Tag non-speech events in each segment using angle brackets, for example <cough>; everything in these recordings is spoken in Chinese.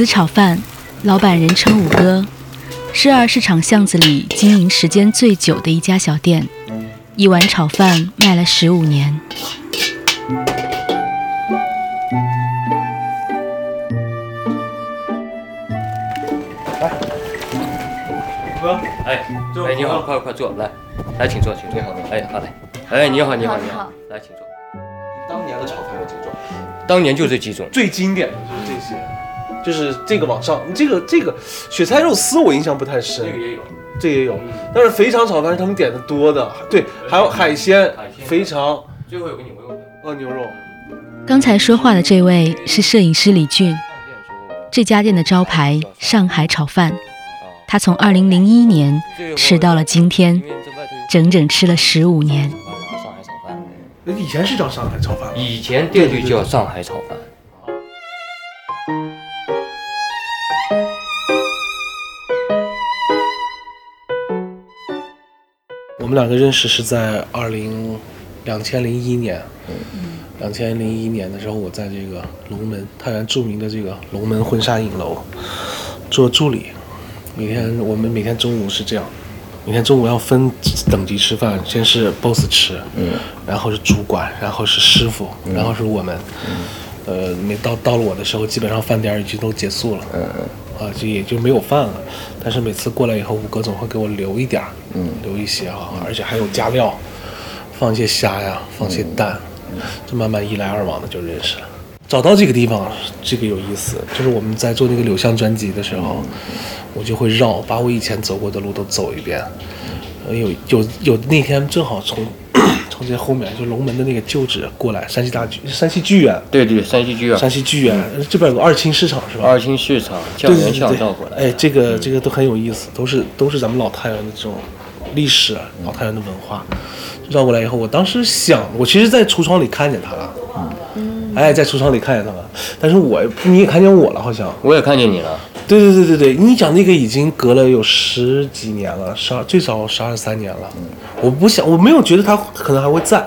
五子炒饭，老板人称五哥，是二市场巷子里经营时间最久的一家小店，一碗炒饭卖了十五年。哥，哎，哎，你好，快快坐，来，来，请坐，请坐。哎，好嘞。哎，你好，你好，你好，来，请坐。当年的炒饭有几种？当年就这几种，最经典的就是这些，就是这个往上，这个这个雪菜肉丝我印象不太深，这个也有，这也有，但是肥肠炒饭是他们点的多的，对，还有海鲜、肥肠，最后有个牛肉的。哦，牛肉。刚才说话的这位是摄影师李俊，这家店的招牌上海炒饭，他从二零零一年吃到了今天，整整吃了十五年。上海炒饭，那以前是叫上海炒饭吗？以前店就叫上海炒饭。们两个认识是在二零两千零一年，两千零一年的时候，我在这个龙门太原著名的这个龙门婚纱影楼做助理。每天我们每天中午是这样，每天中午要分等级吃饭，先是 boss 吃，嗯，然后是主管，然后是师傅，然后是我们。呃，每到到了我的时候，基本上饭点儿已经都结束了，嗯嗯，啊，就也就没有饭了。但是每次过来以后，五哥总会给我留一点儿，嗯，留一些啊，而且还有加料，放一些虾呀，放一些蛋，就慢慢一来二往的就认识了。找到这个地方，这个有意思，就是我们在做那个柳巷专辑的时候，我就会绕，把我以前走过的路都走一遍。呃有有有那天正好从从这后面就龙门的那个旧址过来，山西大剧山西剧院，对对，山西剧院，山西剧院这边有个二清市场是吧？二清市场教对对员巷对绕过来。哎，这个这个都很有意思，都是都是咱们老太原的这种历史，老太原的文化。绕过来以后，我当时想，我其实，在橱窗里看见他了，嗯，哎，在橱窗里看见他了，但是我你也看见我了，好像。我也看见你了，对对对对对，你讲那个已经隔了有十几年了，十二最少十二三年了。我不想，我没有觉得他可能还会在。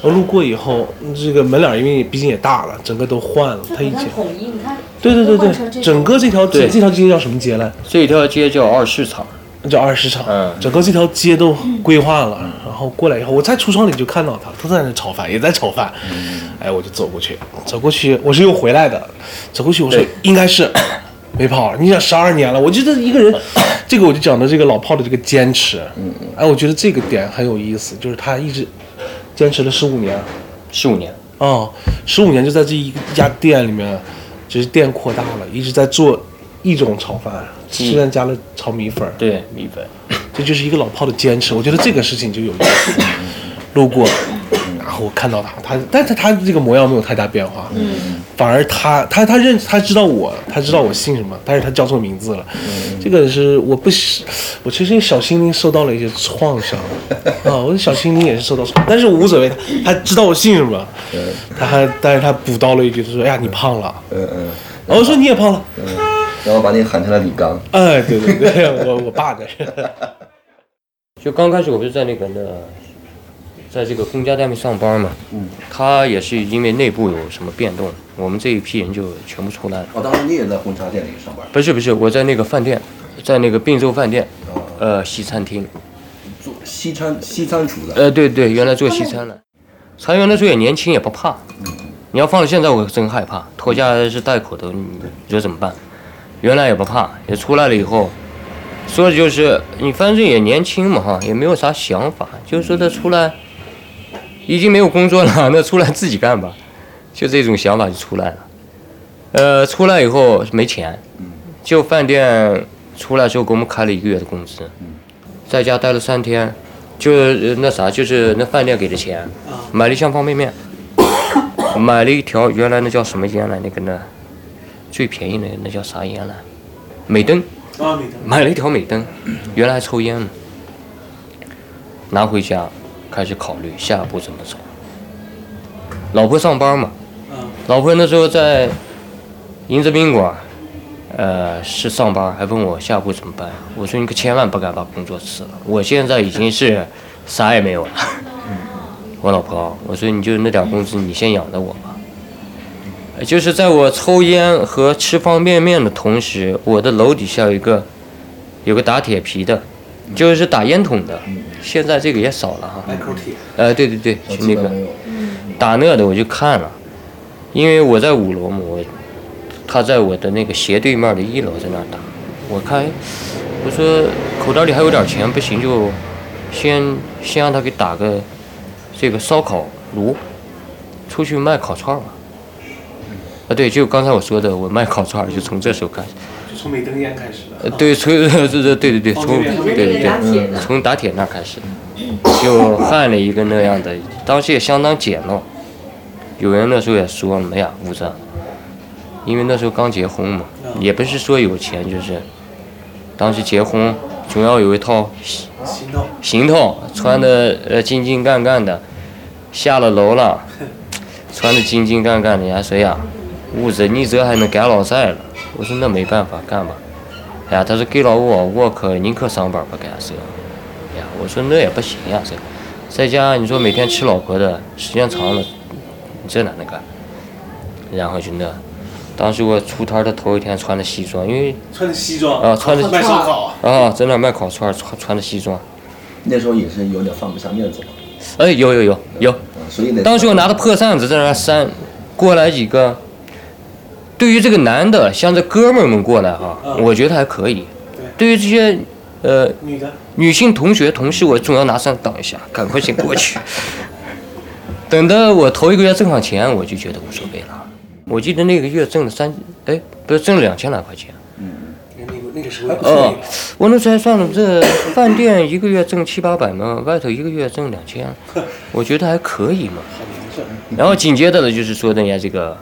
我路过以后，这个门脸因为毕竟也大了，整个都换了。他以前统一，你看，对对对对，整个这条街对这条街叫什么街来？这条街叫二市场。叫二市场。嗯整个这条街都规划了，然后过来以后，我在橱窗里就看到他，他在那炒饭，也在炒饭。哎，我就走过去，走过去，我是又回来的，走过去我说应该是没跑，你想十二年了，我觉得一个人，这个我就讲的这个老炮的这个坚持，嗯，哎，我觉得这个点很有意思，就是他一直坚持了十五年，十五年，哦，十五年就在这一家店里面，就是店扩大了，一直在做一种炒饭，虽然加了炒米粉儿，对米粉。这就是一个老炮的坚持。我觉得这个事情就有意思。路过，我看到他，他，但是他这个模样没有太大变化，嗯，反而他，他，他认，他知道我，他知道我姓什么，但是他叫错名字了，这个是我不喜，我其实小心灵受到了一些创伤，<laughs> 啊，我的小心灵也是受到创伤，但是无所谓，他他知道我姓什么，他还，但是他补刀了一句，他说，哎呀，你胖了，嗯嗯，然后我说你也胖了，嗯。然后把你喊成了李刚。哎，对对对，<laughs> 我我爸这是。<laughs> 就刚开始我不是在那个那，在这个公家单位上班嘛，嗯，他也是因为内部有什么变动，我们这一批人就全部出来了。哦，当时你也在婚纱店里上班，不是不是，我在那个饭店，在那个并州饭店，呃，西餐厅，做西餐西餐厨的。呃，对对，原来做西餐的，裁员的时候也年轻也不怕，你要放到现在我真害怕，拖家是带口的，你说怎么办？原来也不怕，也出来了以后，说的就是你反正也年轻嘛哈，也没有啥想法，就是说他出来已经没有工作了，<laughs> 那出来自己干吧，就这种想法就出来了。呃，出来以后没钱，就饭店出来之后给我们开了一个月的工资，在家待了三天，就是那啥，就是那饭店给的钱，买了一箱方便面，买了一条原来那叫什么烟来，那个那最便宜的那叫啥烟来，美登。买了一条美登，原来还抽烟呢，拿回家开始考虑下一步怎么走。老婆上班嘛，老婆那时候在银泽宾馆，呃，是上班，还问我下一步怎么办。我说你可千万不敢把工作辞了，我现在已经是 <laughs> 啥也没有了。我老婆，我说你就那点工资，你先养着我吧。就是在我抽烟和吃方便面的同时，我的楼底下有一个有个打铁皮的，就是打烟筒的。现在这个也少了哈。来口铁。呃，对对对，那个。打那的我就看了，因为我在五楼嘛，我他在我的那个斜对面的一楼在那打，我看，我说口袋里还有点钱，不行就先先让他给打个这个烧烤炉，出去卖烤串儿吧。啊，对，就刚才我说的，我卖烤串就从这时候开始。就从美登烟开始的。呃，对，从 <laughs> 这这对对对，从对对对，从打铁那开始，就焊了一个那样的，当时也相当简陋。有人那时候也说了，哎呀，吴子，因为那时候刚结婚嘛，也不是说有钱，就是当时结婚总要有一套行动。行头，穿的呃精精干干的，下了楼了，穿的精精干干的，人家说呀，屋子你这还能干老赛了？我说那没办法，干吧。哎呀，他说给了我，我可宁可上班不干这。哎呀，我说那也不行呀，这在家你说每天吃老婆的，时间长了，这哪能干？然后就那，当时我出摊的头一天穿的西装，因为穿的西装。啊穿的卖烧烤。啊在那卖烤串儿，穿穿的西装。那时候也是有点放不下面子嘛，哎，有有有有，啊，所以得。当时我拿着破扇子在那儿扇，过来几个。对于这个男的，像这哥们儿们过来哈，嗯我觉得还可以。对。对于这些呃女的。女性同学同事，我总要拿上挡一下，<laughs> 赶快先过去。<laughs> 等到我头一个月挣上钱，我就觉得无所谓了。我记得那个月挣了三，哎，不是挣了两千来块钱。那个那个时候也不错哦，我那时候还算了，这饭店一个月挣七八百嘛，<laughs> 外头一个月挣两千，我觉得还可以嘛。然后紧接着的就是说人家这个，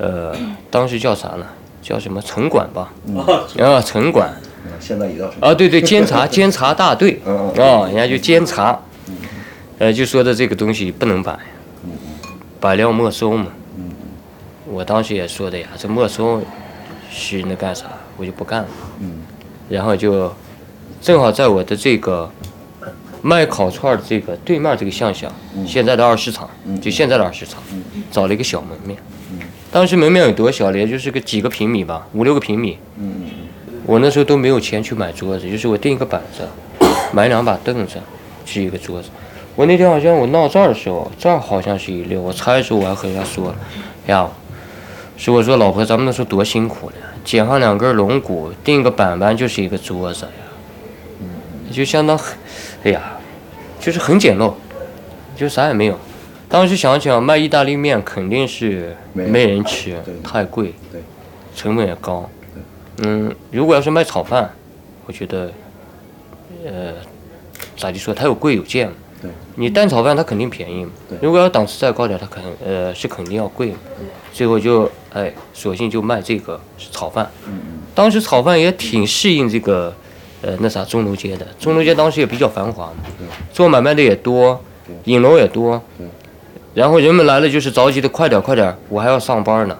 呃，当时叫啥呢？叫什么城管吧？啊，啊，城管嗯现在也叫什么？啊，对对，监察 <laughs> 监察大队嗯啊，人家就监察，呃，就说的这个东西不能摆，摆了要没收嘛。我当时也说的呀，这没收是那干啥，我就不干了。然后就正好在我的这个卖烤串的这个对面这个巷巷，现在的二市场，就现在的二市场，找了一个小门面。当时门面有多小呢？也就是个几个平米吧，五六个平米。我那时候都没有钱去买桌子，就是我订一个板子，<coughs> 买两把凳子，是一个桌子。我那天好像我闹这儿的时候，这儿好像是一溜。我拆的时候我还和人家说了，哎呀，说我说老婆，咱们那时候多辛苦呢，剪上两根龙骨，钉个板板就是一个桌子呀，就相当，哎呀，就是很简陋，就啥也没有。当时想想卖意大利面肯定是没没人吃，太贵，对成本也高。嗯，如果要是卖炒饭，我觉得，呃，咋就说，它有贵有贱。你蛋炒饭它肯定便宜。如果要档次再高点，它肯呃是肯定要贵嘛。最后就哎，索性就卖这个炒饭。当时炒饭也挺适应这个，呃，那啥钟楼街的。钟楼街当时也比较繁华嘛，做买卖的也多，影楼也多。然后人们来了就是着急的快点快点，我还要上班呢。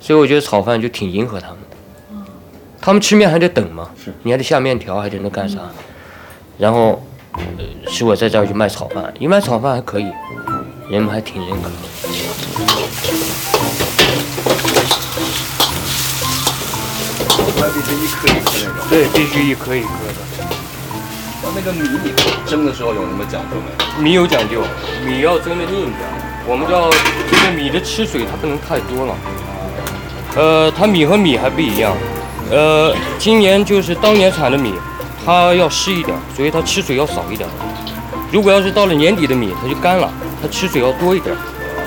所以我觉得炒饭就挺迎合他们的。他们吃面还得等嘛，你还得下面条，还得那干啥。然后，呃，是我在这儿就卖炒饭，一卖炒饭还可以，人们还挺认可的。那必须一颗一颗那种。对，必须一颗一颗的。那那个米你蒸的时候有什么讲究没？米有讲究，米要蒸的硬点儿。我们叫这个米的吃水它不能太多了。呃，它米和米还不一样。呃，今年就是当年产的米，它要湿一点，所以它吃水要少一点。如果要是到了年底的米，它就干了，它吃水要多一点。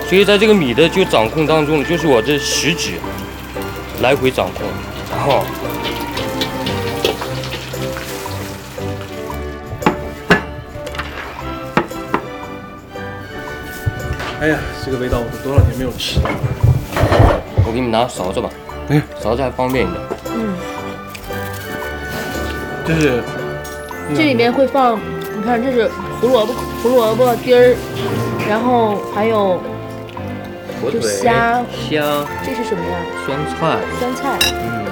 所以在这个米的就掌控当中，就是我这食指来回掌控，然后哎呀，这个味道我都多少年没有吃到了。我给你拿勺子吧，哎，勺子还方便一点。嗯就是这里面会放，你看这是胡萝卜、胡萝卜丁儿，然后还有就火腿、虾虾、这是什么呀？酸菜，酸菜。嗯。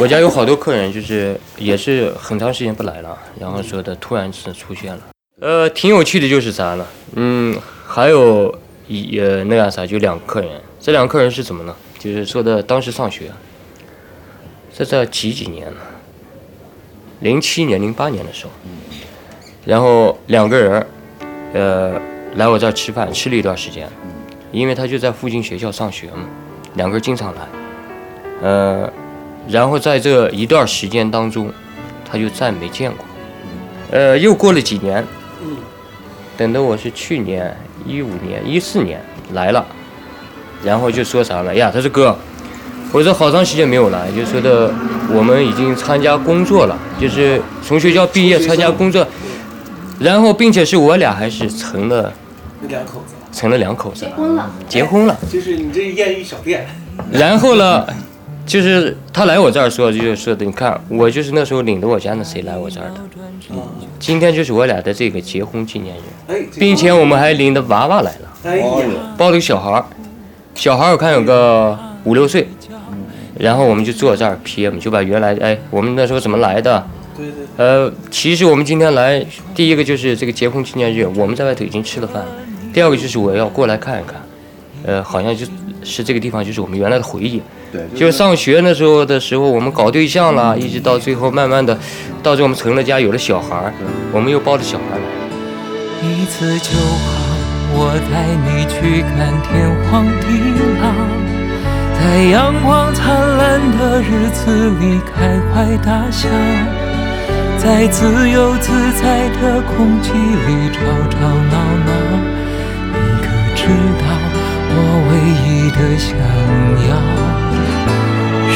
我家有好多客人，就是也是很长时间不来了，然后说的突然是出现了。呃，挺有趣的，就是啥了？嗯，还有一呃那个啥，就两个客人。这两个客人是怎么呢？就是说的当时上学，这在几几年呢？零七年、零八年的时候，然后两个人，呃，来我这儿吃饭，吃了一段时间，因为他就在附近学校上学嘛，两个人经常来，呃，然后在这一段时间当中，他就再没见过，呃，又过了几年，等到我是去年一五年、一四年来了，然后就说啥了哎呀？他说哥，我这好长时间没有来，就说的我们已经参加工作了，就是从学校毕业参加工作，然后并且是我俩还是成了两口子，成了两口子。了，结婚了。就是你这艳遇小店，<laughs> 然后呢，就是他来我这儿说，就是说的，你看我就是那时候领着我家那谁来我这儿的，今天就是我俩的这个结婚纪念日，哎，并且我们还领着娃娃来了，抱了个小孩儿，小孩儿我看有个五六岁，然后我们就坐这儿 PM，就把原来哎我们那时候怎么来的，对对，呃，其实我们今天来，第一个就是这个结婚纪念日，我们在外头已经吃了饭；第二个就是我要过来看一看，呃，好像就是这个地方就是我们原来的回忆。对，就是上学那时候的时候，我们搞对象了，一直到最后慢慢的，到最后我们成了家，有了小孩儿，我们又抱着小孩儿来。一次就好，我带你去看天荒地老，在阳光灿烂的日子里开怀大笑，在自由自在的空气里吵吵闹闹。你可知道我唯一的想要？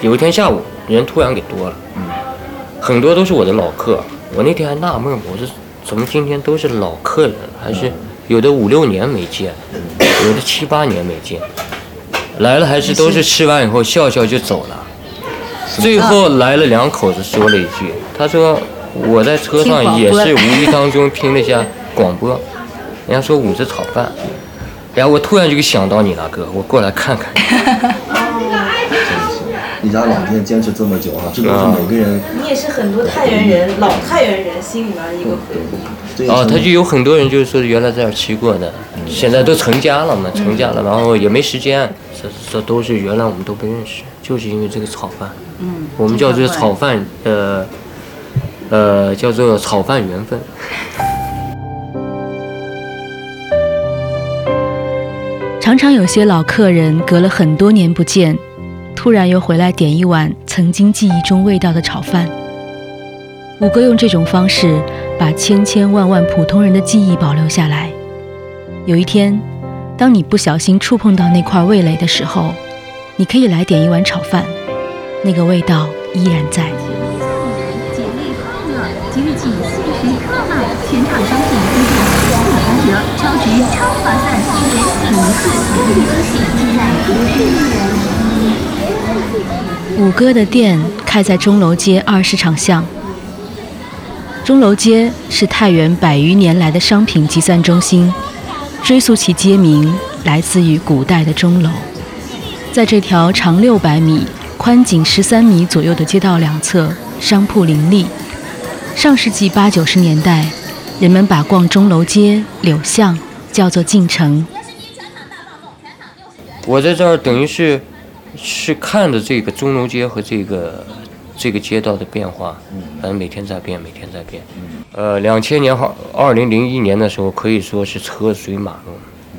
有一天下午人突然给多了，很多都是我的老客。我那天还纳闷，我说怎么今天都是老客人，还是有的五六年没见，有的七八年没见，来了还是都是吃完以后笑笑就走了。最后来了两口子说了一句，他说我在车上也是无意当中听了一下广播，人家说五子炒饭，然后我突然就想到你了哥，我过来看看。<laughs> 一家老店坚持这么久啊，这都是每个人你也是很多太原人、老太原人心里面的一个回忆。哦，他就有很多人就是说原来在这儿吃过的，现在都成家了嘛，成家了，然后也没时间，这这都是原来我们都不认识，就是因为这个炒饭，嗯，我们叫做炒饭，呃，呃，叫做炒饭缘分。常常有些老客人隔了很多年不见，突然又回来点一碗曾经记忆中味道的炒饭。五哥用这种方式把千千万万普通人的记忆保留下来。有一天，当你不小心触碰到那块味蕾的时候，你可以来点一碗炒饭，那个味道依然在。姐妹快乐！即日起限时特卖，全场商品低价四八折，超值超划算，连你一次惊喜，尽在不是五哥的店开在钟楼街二市场巷。钟楼街是太原百余年来的商品集散中心，追溯其街名来自于古代的钟楼。在这条长六百米、宽仅十三米左右的街道两侧，商铺林立。上世纪八九十年代，人们把逛钟楼街、柳巷叫做进城。我在这儿等于是是看着这个钟楼街和这个这个街道的变化，反正每天在变，每天在变。呃，两千年好，二零零一年的时候可以说是车水马龙，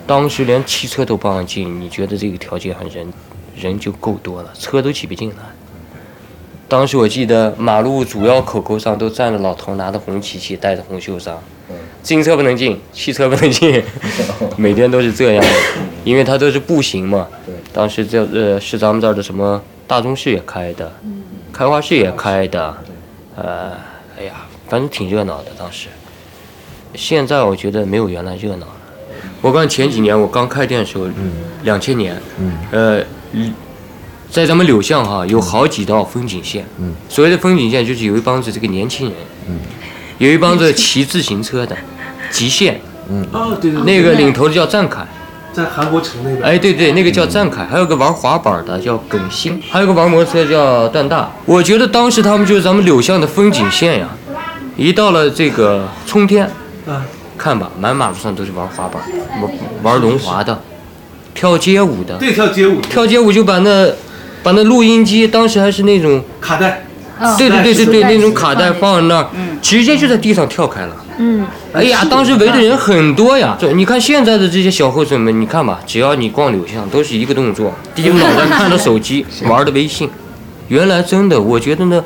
当时连汽车都不让进，你觉得这个条件很人人就够多了，车都挤不进来。当时我记得马路主要口口上都站着老头，拿着红旗旗，戴着红袖章，进车不能进，汽车不能进，每天都是这样的，因为它都是步行嘛。当时这呃是咱们这儿的什么大钟市也开的，开花市也开的，呃，哎呀，反正挺热闹的当时。现在我觉得没有原来热闹了。我刚前几年我刚开店的时候，两千年，呃，嗯在咱们柳巷哈有好几道风景线。所谓的风景线就是有一帮子这个年轻人，有一帮子骑自行车的，<laughs> 极限，嗯哦，对对，那个领头的叫赞凯。在韩国城那边。哎，对对，那个叫赞凯，还有个玩滑板的叫耿星，还有个玩摩托车叫段大。我觉得当时他们就是咱们柳巷的风景线呀。一到了这个冲天，啊，看吧，满马路上都是玩滑板、玩玩轮滑的，跳街舞的。对，跳街舞，跳街舞就把那把那录音机，当时还是那种卡带，对对对对对，那种卡带放在那儿，直接就在地上跳开了。嗯，哎呀，当时围的人很多呀。这你看现在的这些小后生们，你看吧，只要你逛柳巷，都是一个动作，低着脑袋看着手机，<laughs> 玩的微信。原来真的，我觉得呢，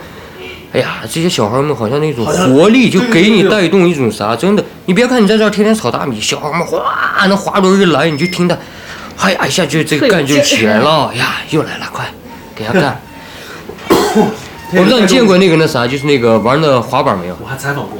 哎呀，这些小孩们好像那种活力，就给你带动一种啥？真的，你别看你在这儿天天炒大米，小孩们哗，那滑轮一来，你就听他，哎呀，一下就这个干劲起来了，<laughs> 哎呀，又来了，快，给他干。<laughs> 我不知道你见过那个那啥，就是那个玩那滑板没有？我还采访过，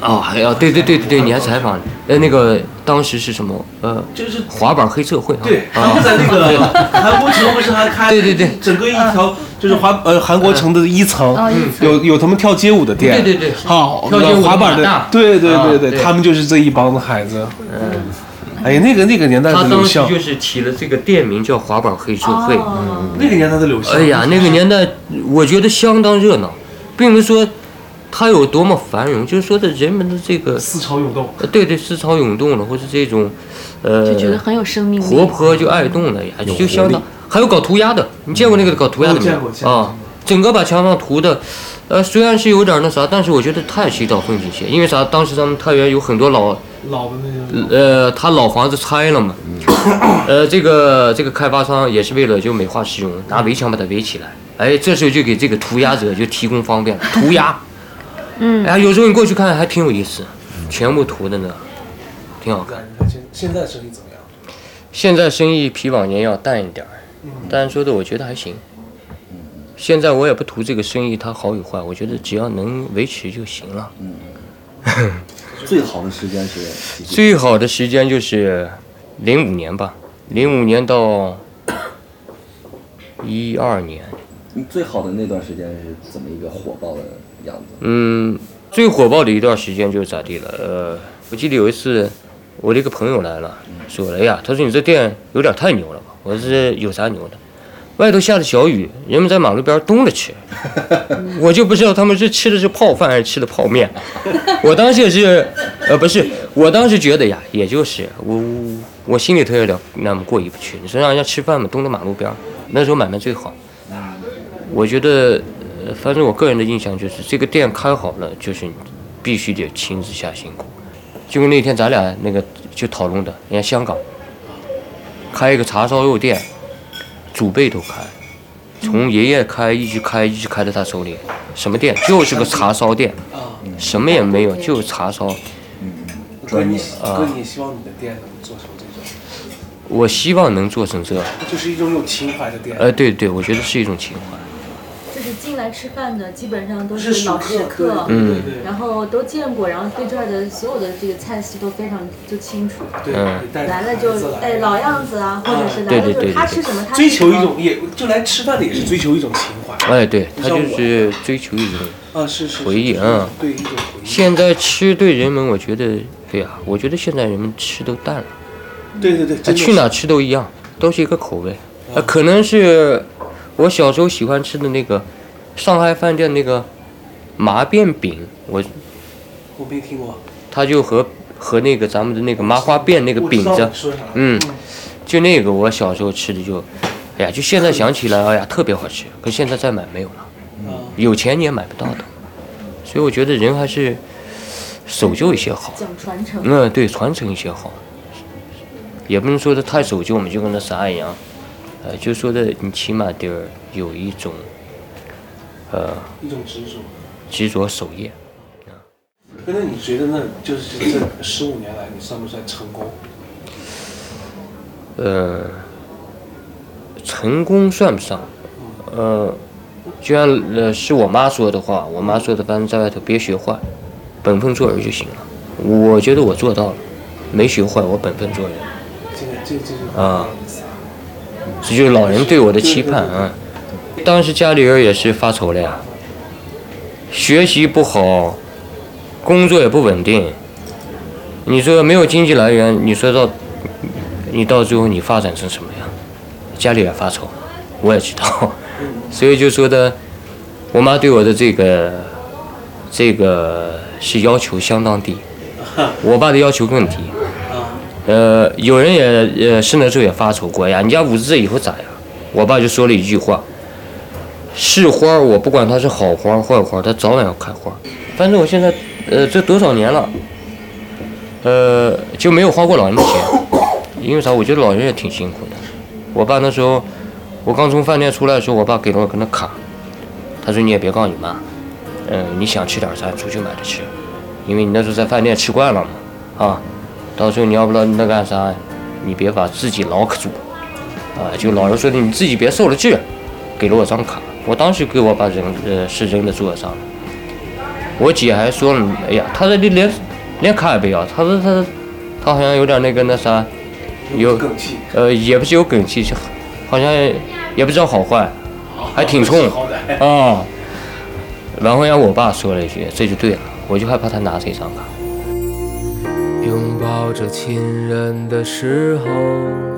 哦，还要对对对对对，你还采访呃那个当时是什么？呃就是滑板黑社会啊？对，他啊们在那个韩国城不是还开对对对。整个一条就是滑呃韩国城的一层有有他们跳街舞的店，对对对。好跳街舞的滑板的，对对对，对他们就是这一帮子孩子。嗯，哎呀，那个那个年代他的柳巷，当时就是起了这个店名叫滑板黑社会。哦那个年代的柳巷，哎呀，那个年代我觉得相当热闹，并不是说它有多么繁荣，就是说的人们的这个思潮涌动，呃对对思潮涌动了，或是这种呃就觉得很有生命力。活泼就爱动了呀，就相当。还有搞涂鸦的，你见过那个搞涂鸦的没哦见过见过有啊？整个把墙上涂的，呃，虽然是有点那啥，但是我觉得太是一道风景线。因为啥？当时咱们太原有很多老老的那个呃，他老房子拆了嘛，<coughs> 呃，这个这个开发商也是为了就美化市容，拿围墙把它围起来。哎，这时候就给这个涂鸦者就提供方便了，<coughs> 涂鸦。嗯哎，有时候你过去看还挺有意思，全部涂的呢，挺好看。现现在生意怎么样？现在生意比往年要淡一点儿，但说的我觉得还行。现在我也不图这个生意它好与坏，我觉得只要能维持就行了。最好的时间是最好的时间就是零五年吧，零五年到一二年，你最好的那段时间是怎么一个火爆的样子？嗯，最火爆的一段时间就是咋地了？呃，我记得有一次，我的一个朋友来了，说：“哎呀，他说你这店有点太牛了吧？”我说：“有啥牛的？外头下着小雨，人们在马路边冻着吃，<laughs> 我就不知道他们是吃的是泡饭还是吃的泡面。我当时也是，呃，不是，我当时觉得呀，也就是我我心里头有点那么过意不去。你说让人家吃饭嘛，冻在马路边儿，那时候买卖最好。我觉得，呃，反正我个人的印象就是，这个店开好了，就是你必须得亲自下辛苦。就跟那天咱俩那个就讨论的，人家香港开一个叉烧肉店，祖辈都开，从爷爷开一直开一直开到他手里，什么店就是个茶烧店，什么也没有，就是叉烧。哥，你啊哥，你希望你的店能做成这种，我希望能做成这样，就是一种有情怀的店。呃，对对，我觉得是一种情怀。来吃饭的基本上都是是老食食客客，嗯。对然后都见过，然后对这儿的所有的这个菜系都非常就清楚。对，来了就哎老样子啊，或者是来了就对对对对他吃什么他追吃什么求一种，也就来吃饭的也是追求一种情怀。哎，对，他就是追求一种啊，是是回忆是嗯对一种回忆。现在吃对人们，我觉得，对呀、我觉得现在人们吃都淡了，对对对，去哪吃都一样，都是一个口味。呃，可能是我小时候喜欢吃的那个上海饭店那个麻辫饼，我我没听过。它就和和那个咱们的那个麻花辫那个饼子？嗯，就那个我小时候吃的就，哎呀，就现在想起来，哎呀，特别好吃。可现在再买没有了，啊，有钱你也买不到的。所以我觉得人还是守旧一些好。讲传承。嗯，对，传承一些好，也不能说的太守旧，我们就跟那啥一样，呃，就说的你起码得儿有一种，呃，一种执着。执着守业。那你觉得那就是这十五年来，你算不算成功？呃，成功算不上，呃，就像呃是我妈说的话，我妈说的，反正在外头别学坏，本分做人就行了。我觉得我做到了，没学坏，我本分做人。这个这这句啊，这就是老人对我的期盼啊。当时家里人也是发愁了呀，学习不好，工作也不稳定。你说没有经济来源，你说到你到最后你发展成什么样？家里也发愁，我也知道，<laughs> 所以就说的，我妈对我的这个这个是要求相当低，我爸的要求更低。呃，有人也呃生的时候也发愁过呀，你家五子以后咋样？我爸就说了一句话：是花儿，我不管它是好花儿坏花儿，它早晚要开花儿。反正我现在呃这多少年了，呃就没有花过老人的钱，因为啥？我觉得老人也挺辛苦的。我爸那时候，我刚从饭店出来的时候，我爸给了我根那卡，他说你也别告诉你妈，嗯、你想吃点啥出去买着吃，因为你那时候在饭店吃惯了嘛，啊，到时候你要不知道那干啥，你别把自己牢可住，啊，就老人说的你自己别受了气，给了我张卡，我当时给我爸扔呃是扔在桌上，我姐还说了，哎呀，她这里连连卡也不要，她说她她好像有点那个那啥。有梗气，呃，也不是有梗气，好像也不知道好坏，还挺冲啊。然后让我爸说了一句，这就对了，我就害怕他拿这张卡。拥抱着亲人的时候，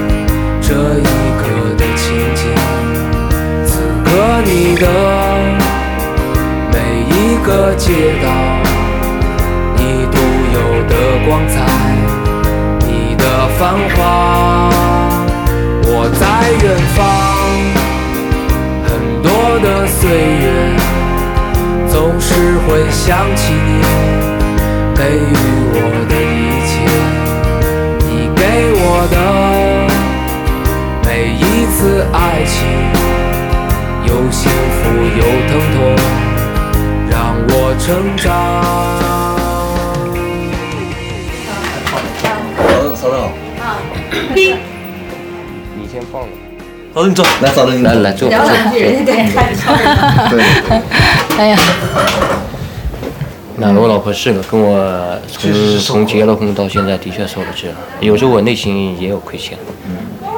个街道，你独有的光彩，你的繁华。我在远方，很多的岁月，总是会想起你给予我的一切，你给我的每一次爱情，有幸福有疼痛，我成长。嫂嫂子好。啊，你先放了。嫂子你坐，来嫂子你来来坐聊两句，人家得看着。对，哎呀，那我老婆是个跟我从从结了婚到现在的确受了制了，有时候我内心也有亏欠。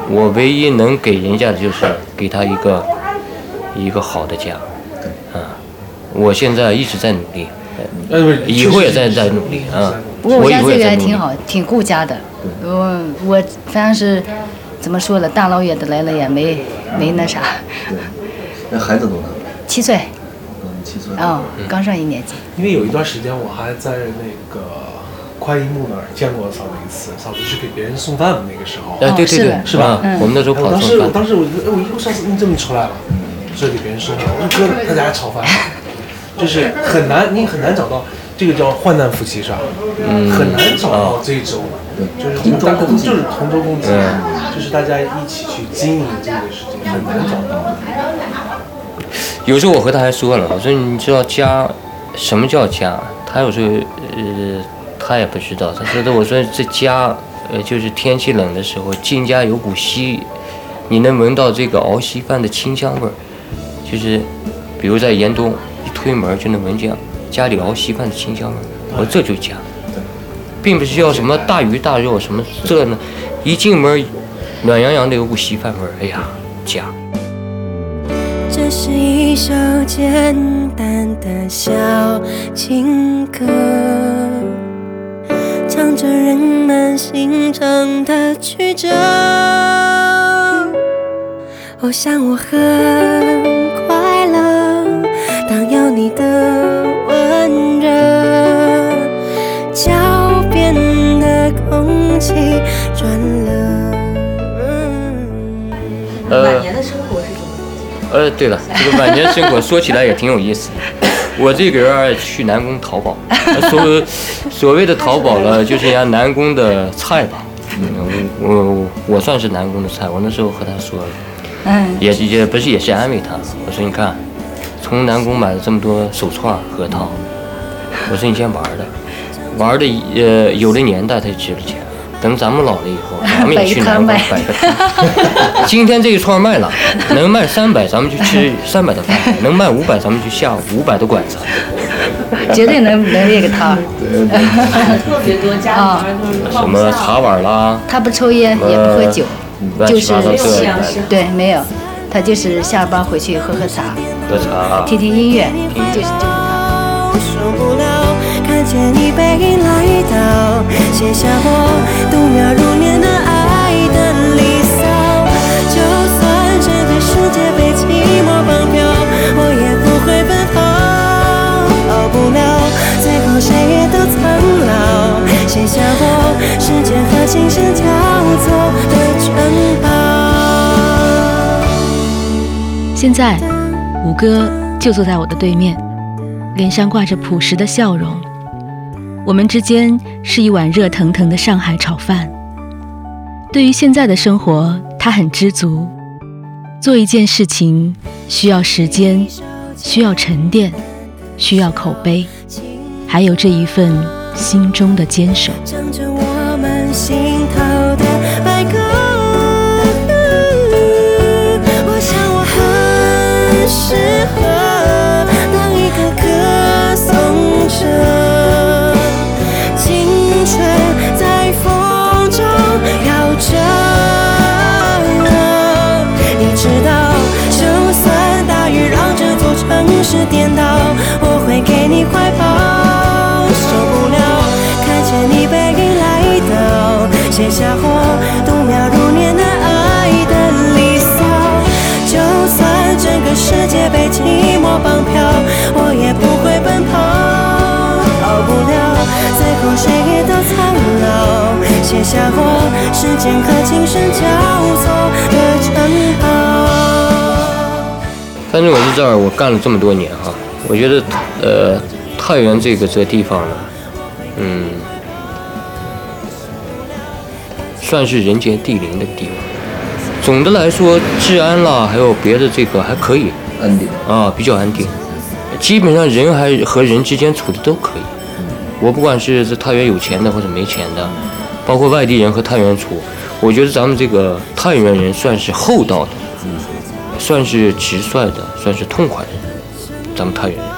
我唯一能给人家的就是给她一个一个好的家，我现在一直在努力，呃不是以后也在在努力啊。不过我家这个还挺好，挺顾家的。我我反正是怎么说了，大老远的来了也没没那啥，对，那孩子多大？七岁嗯，七岁。哦，刚上一年级。因为有一段时间我还在那个快一木那儿见过嫂子一次，嫂子去给别人送饭的那个时候，哎，对对对，是吧？啊我们那时候跑哎我当时，我当时我哎我一路上次你怎么出来了？是给别人送饭，我说哥他家炒饭，就是很难，你很难找到这个叫患难夫妻是吧？嗯很难找到这种，就是同舟共济，就是同舟共济，嗯就是大家一起去经营这个事情，很难找到。有时候我和他还说了，我说你知道家什么叫家？他有时候呃他也不知道，他说的我说这家呃就是天气冷的时候进家有股稀，你能闻到这个熬稀饭的清香味儿，就是比如在严冬一推门就能闻见家里熬稀饭的清香味儿，我说这就家，并不是要什么大鱼大肉什么这呢，一进门暖洋洋的有股稀饭味儿，哎呀家。这是一首简单的小情歌，唱着人们心肠的曲折。我想我很转了。呃晚年的生活是怎么？呃，对了，这个晚年生活说起来也挺有意思的。<laughs> 我这个人儿去南宫淘宝，所 <laughs> 所谓的淘宝了，就是人家南宫的菜吧。嗯，我我我算是南宫的菜。我那时候和他说了，嗯，也也不是也是安慰他。我说你看，从南宫买了这么多手串核桃，我说你先玩的，玩的呃有的年代它就值了钱。等咱们老了以后，<laughs> 咱们也去南宫摆个摊。<laughs> 今天这一串卖了，能卖三百，咱们就吃 <laughs> 三百的饭；能卖五百，咱们就下五百的馆子。绝对能能那个摊。特别多，家里面都是什么茶碗啦，他不抽烟也不喝酒，就是对没有，他就是下班回去喝喝茶，喝茶，听听音乐，就是就是来到，写下我度秒如年的爱的离骚。就算整个世界被寂寞绑票，我也不会奔跑。逃不了，最后谁也都苍老。写下我时间和琴声交错的城堡。现在，五哥就坐在我的对面，脸上挂着朴实的笑容。我们之间是一碗热腾腾的上海炒饭。对于现在的生活，他很知足。做一件事情需要时间，需要沉淀，需要口碑，还有这一份心中的坚守。唱着我们心头的白鸽，绑票，我也不会奔跑。逃不了，最后谁也都苍老，写下我时间和琴声交错的城堡。反正我在这儿，我干了这么多年哈，我觉得呃，太原这个这个地方呢，嗯，算是人杰地灵的地方。总的来说，治安啦，还有别的这个还可以，安定啊，比较安定。基本上人还和人之间处的都可以。我不管是在太原有钱的或者没钱的，包括外地人和太原处，我觉得咱们这个太原人算是厚道的，算是直率的，算是痛快的，咱们太原人。